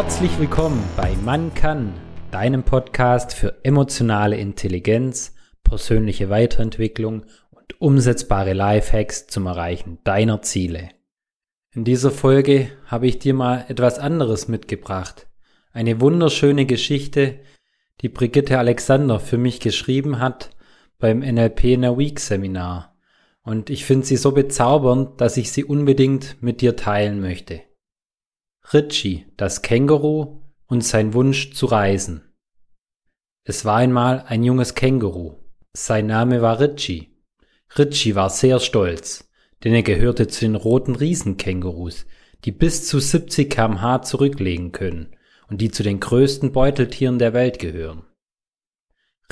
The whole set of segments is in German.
Herzlich willkommen bei Man kann, deinem Podcast für emotionale Intelligenz, persönliche Weiterentwicklung und umsetzbare Lifehacks zum Erreichen deiner Ziele. In dieser Folge habe ich dir mal etwas anderes mitgebracht. Eine wunderschöne Geschichte, die Brigitte Alexander für mich geschrieben hat beim NLP in a Week Seminar. Und ich finde sie so bezaubernd, dass ich sie unbedingt mit dir teilen möchte. Ritchie, das Känguru und sein Wunsch zu reisen. Es war einmal ein junges Känguru. Sein Name war Ritchie. Ritchie war sehr stolz, denn er gehörte zu den roten Riesenkängurus, die bis zu 70 kmh zurücklegen können und die zu den größten Beuteltieren der Welt gehören.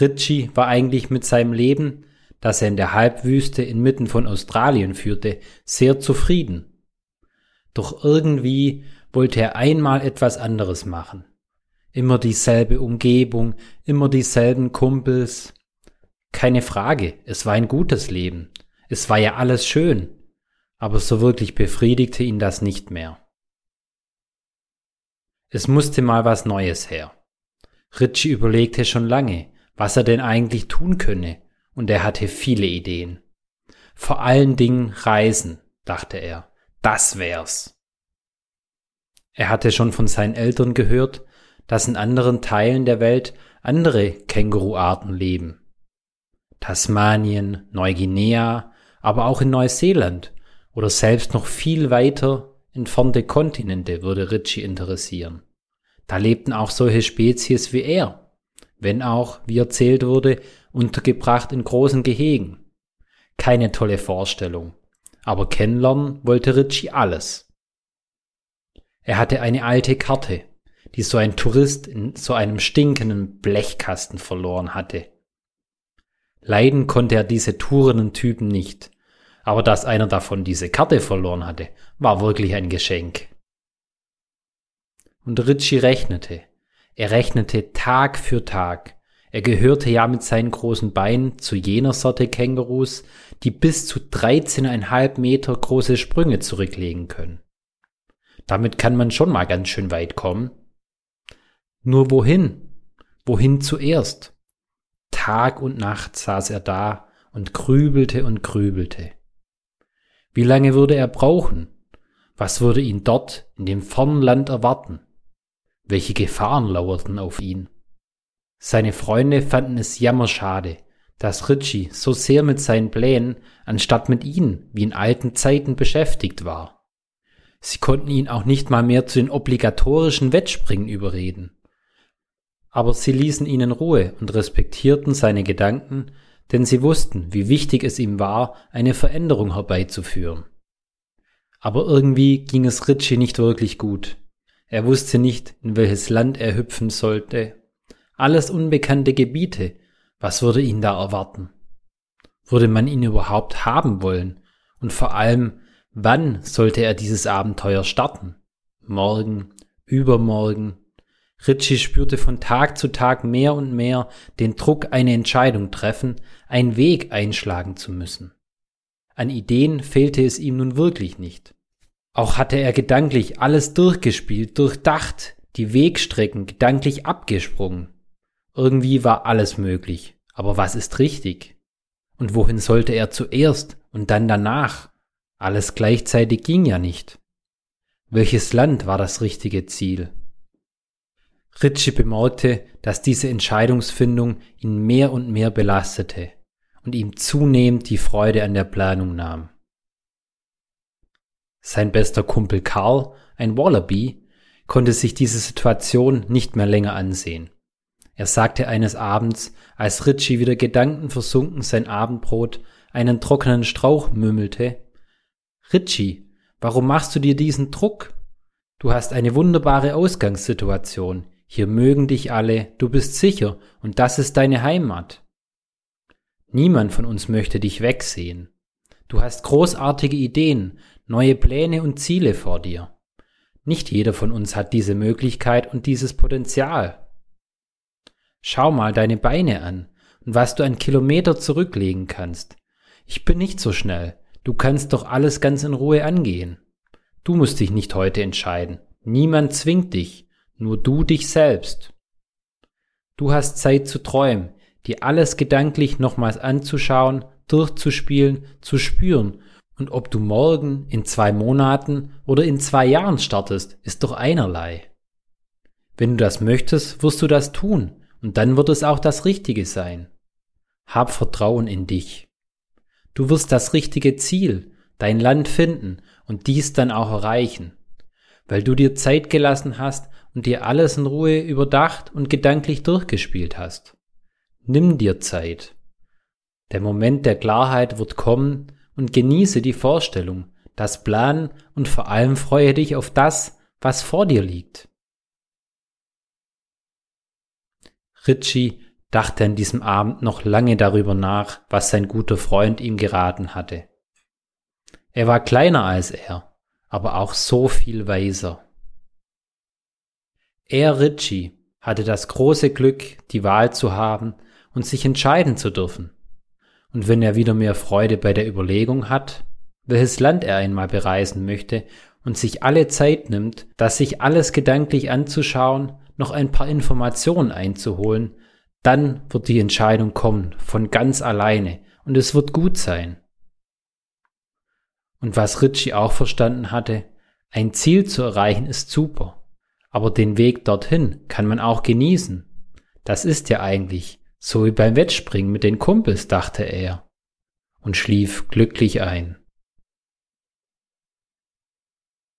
Ritchie war eigentlich mit seinem Leben, das er in der Halbwüste inmitten von Australien führte, sehr zufrieden. Doch irgendwie wollte er einmal etwas anderes machen. Immer dieselbe Umgebung, immer dieselben Kumpels. Keine Frage, es war ein gutes Leben. Es war ja alles schön. Aber so wirklich befriedigte ihn das nicht mehr. Es musste mal was Neues her. Ritchie überlegte schon lange, was er denn eigentlich tun könne, und er hatte viele Ideen. Vor allen Dingen Reisen, dachte er. Das wär's. Er hatte schon von seinen Eltern gehört, dass in anderen Teilen der Welt andere Känguruarten leben. Tasmanien, Neuguinea, aber auch in Neuseeland oder selbst noch viel weiter entfernte Kontinente würde Ritchie interessieren. Da lebten auch solche Spezies wie er, wenn auch, wie erzählt wurde, untergebracht in großen Gehegen. Keine tolle Vorstellung, aber kennenlernen wollte Ritchie alles. Er hatte eine alte Karte, die so ein Tourist in so einem stinkenden Blechkasten verloren hatte. Leiden konnte er diese tourenden Typen nicht, aber dass einer davon diese Karte verloren hatte, war wirklich ein Geschenk. Und Ritchie rechnete. Er rechnete Tag für Tag. Er gehörte ja mit seinen großen Beinen zu jener Sorte Kängurus, die bis zu 13,5 Meter große Sprünge zurücklegen können. Damit kann man schon mal ganz schön weit kommen. Nur wohin? Wohin zuerst? Tag und Nacht saß er da und grübelte und grübelte. Wie lange würde er brauchen? Was würde ihn dort in dem fernen Land erwarten? Welche Gefahren lauerten auf ihn? Seine Freunde fanden es jammerschade, dass Ritchie so sehr mit seinen Plänen anstatt mit ihnen wie in alten Zeiten beschäftigt war. Sie konnten ihn auch nicht mal mehr zu den obligatorischen Wettspringen überreden. Aber sie ließen ihn in Ruhe und respektierten seine Gedanken, denn sie wussten, wie wichtig es ihm war, eine Veränderung herbeizuführen. Aber irgendwie ging es Ritchie nicht wirklich gut. Er wusste nicht, in welches Land er hüpfen sollte. Alles unbekannte Gebiete. Was würde ihn da erwarten? Würde man ihn überhaupt haben wollen? Und vor allem, Wann sollte er dieses Abenteuer starten? Morgen, übermorgen. Ritchie spürte von Tag zu Tag mehr und mehr den Druck, eine Entscheidung treffen, einen Weg einschlagen zu müssen. An Ideen fehlte es ihm nun wirklich nicht. Auch hatte er gedanklich alles durchgespielt, durchdacht, die Wegstrecken gedanklich abgesprungen. Irgendwie war alles möglich. Aber was ist richtig? Und wohin sollte er zuerst und dann danach? Alles gleichzeitig ging ja nicht. Welches Land war das richtige Ziel? Ritchie bemerkte, dass diese Entscheidungsfindung ihn mehr und mehr belastete und ihm zunehmend die Freude an der Planung nahm. Sein bester Kumpel Karl, ein Wallaby, konnte sich diese Situation nicht mehr länger ansehen. Er sagte eines Abends, als Ritchie wieder gedankenversunken sein Abendbrot einen trockenen Strauch mümmelte, Ritchie, warum machst du dir diesen Druck? Du hast eine wunderbare Ausgangssituation. Hier mögen dich alle, du bist sicher und das ist deine Heimat. Niemand von uns möchte dich wegsehen. Du hast großartige Ideen, neue Pläne und Ziele vor dir. Nicht jeder von uns hat diese Möglichkeit und dieses Potenzial. Schau mal deine Beine an und was du an Kilometer zurücklegen kannst. Ich bin nicht so schnell, Du kannst doch alles ganz in Ruhe angehen. Du musst dich nicht heute entscheiden. Niemand zwingt dich. nur du dich selbst. Du hast Zeit zu träumen, dir alles gedanklich nochmals anzuschauen, durchzuspielen, zu spüren. Und ob du morgen, in zwei Monaten oder in zwei Jahren startest, ist doch einerlei. Wenn du das möchtest, wirst du das tun, und dann wird es auch das Richtige sein. Hab Vertrauen in dich. Du wirst das richtige Ziel, dein Land finden und dies dann auch erreichen, weil du dir Zeit gelassen hast und dir alles in Ruhe überdacht und gedanklich durchgespielt hast. Nimm dir Zeit. Der Moment der Klarheit wird kommen und genieße die Vorstellung, das Plan und vor allem freue dich auf das, was vor dir liegt. Ritchie dachte an diesem Abend noch lange darüber nach, was sein guter Freund ihm geraten hatte. Er war kleiner als er, aber auch so viel weiser. Er, Ritchie, hatte das große Glück, die Wahl zu haben und sich entscheiden zu dürfen. Und wenn er wieder mehr Freude bei der Überlegung hat, welches Land er einmal bereisen möchte und sich alle Zeit nimmt, das sich alles gedanklich anzuschauen, noch ein paar Informationen einzuholen, dann wird die Entscheidung kommen, von ganz alleine, und es wird gut sein. Und was Ritchie auch verstanden hatte, ein Ziel zu erreichen ist super, aber den Weg dorthin kann man auch genießen. Das ist ja eigentlich so wie beim Wettspringen mit den Kumpels, dachte er, und schlief glücklich ein.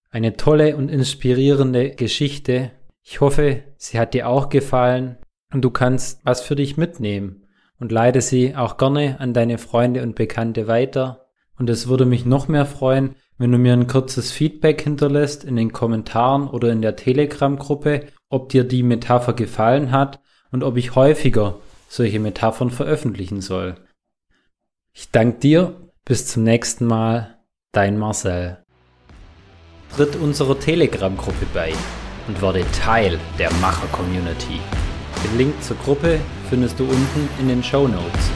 Eine tolle und inspirierende Geschichte. Ich hoffe, sie hat dir auch gefallen und du kannst was für dich mitnehmen und leite sie auch gerne an deine Freunde und Bekannte weiter. Und es würde mich noch mehr freuen, wenn du mir ein kurzes Feedback hinterlässt in den Kommentaren oder in der Telegram-Gruppe, ob dir die Metapher gefallen hat und ob ich häufiger solche Metaphern veröffentlichen soll. Ich danke dir, bis zum nächsten Mal, dein Marcel. Tritt unserer Telegram-Gruppe bei und werde Teil der Macher-Community. Den Link zur Gruppe findest du unten in den Show Notes.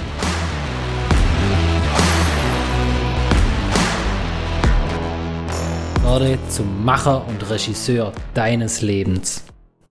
Werde zum Macher und Regisseur deines Lebens.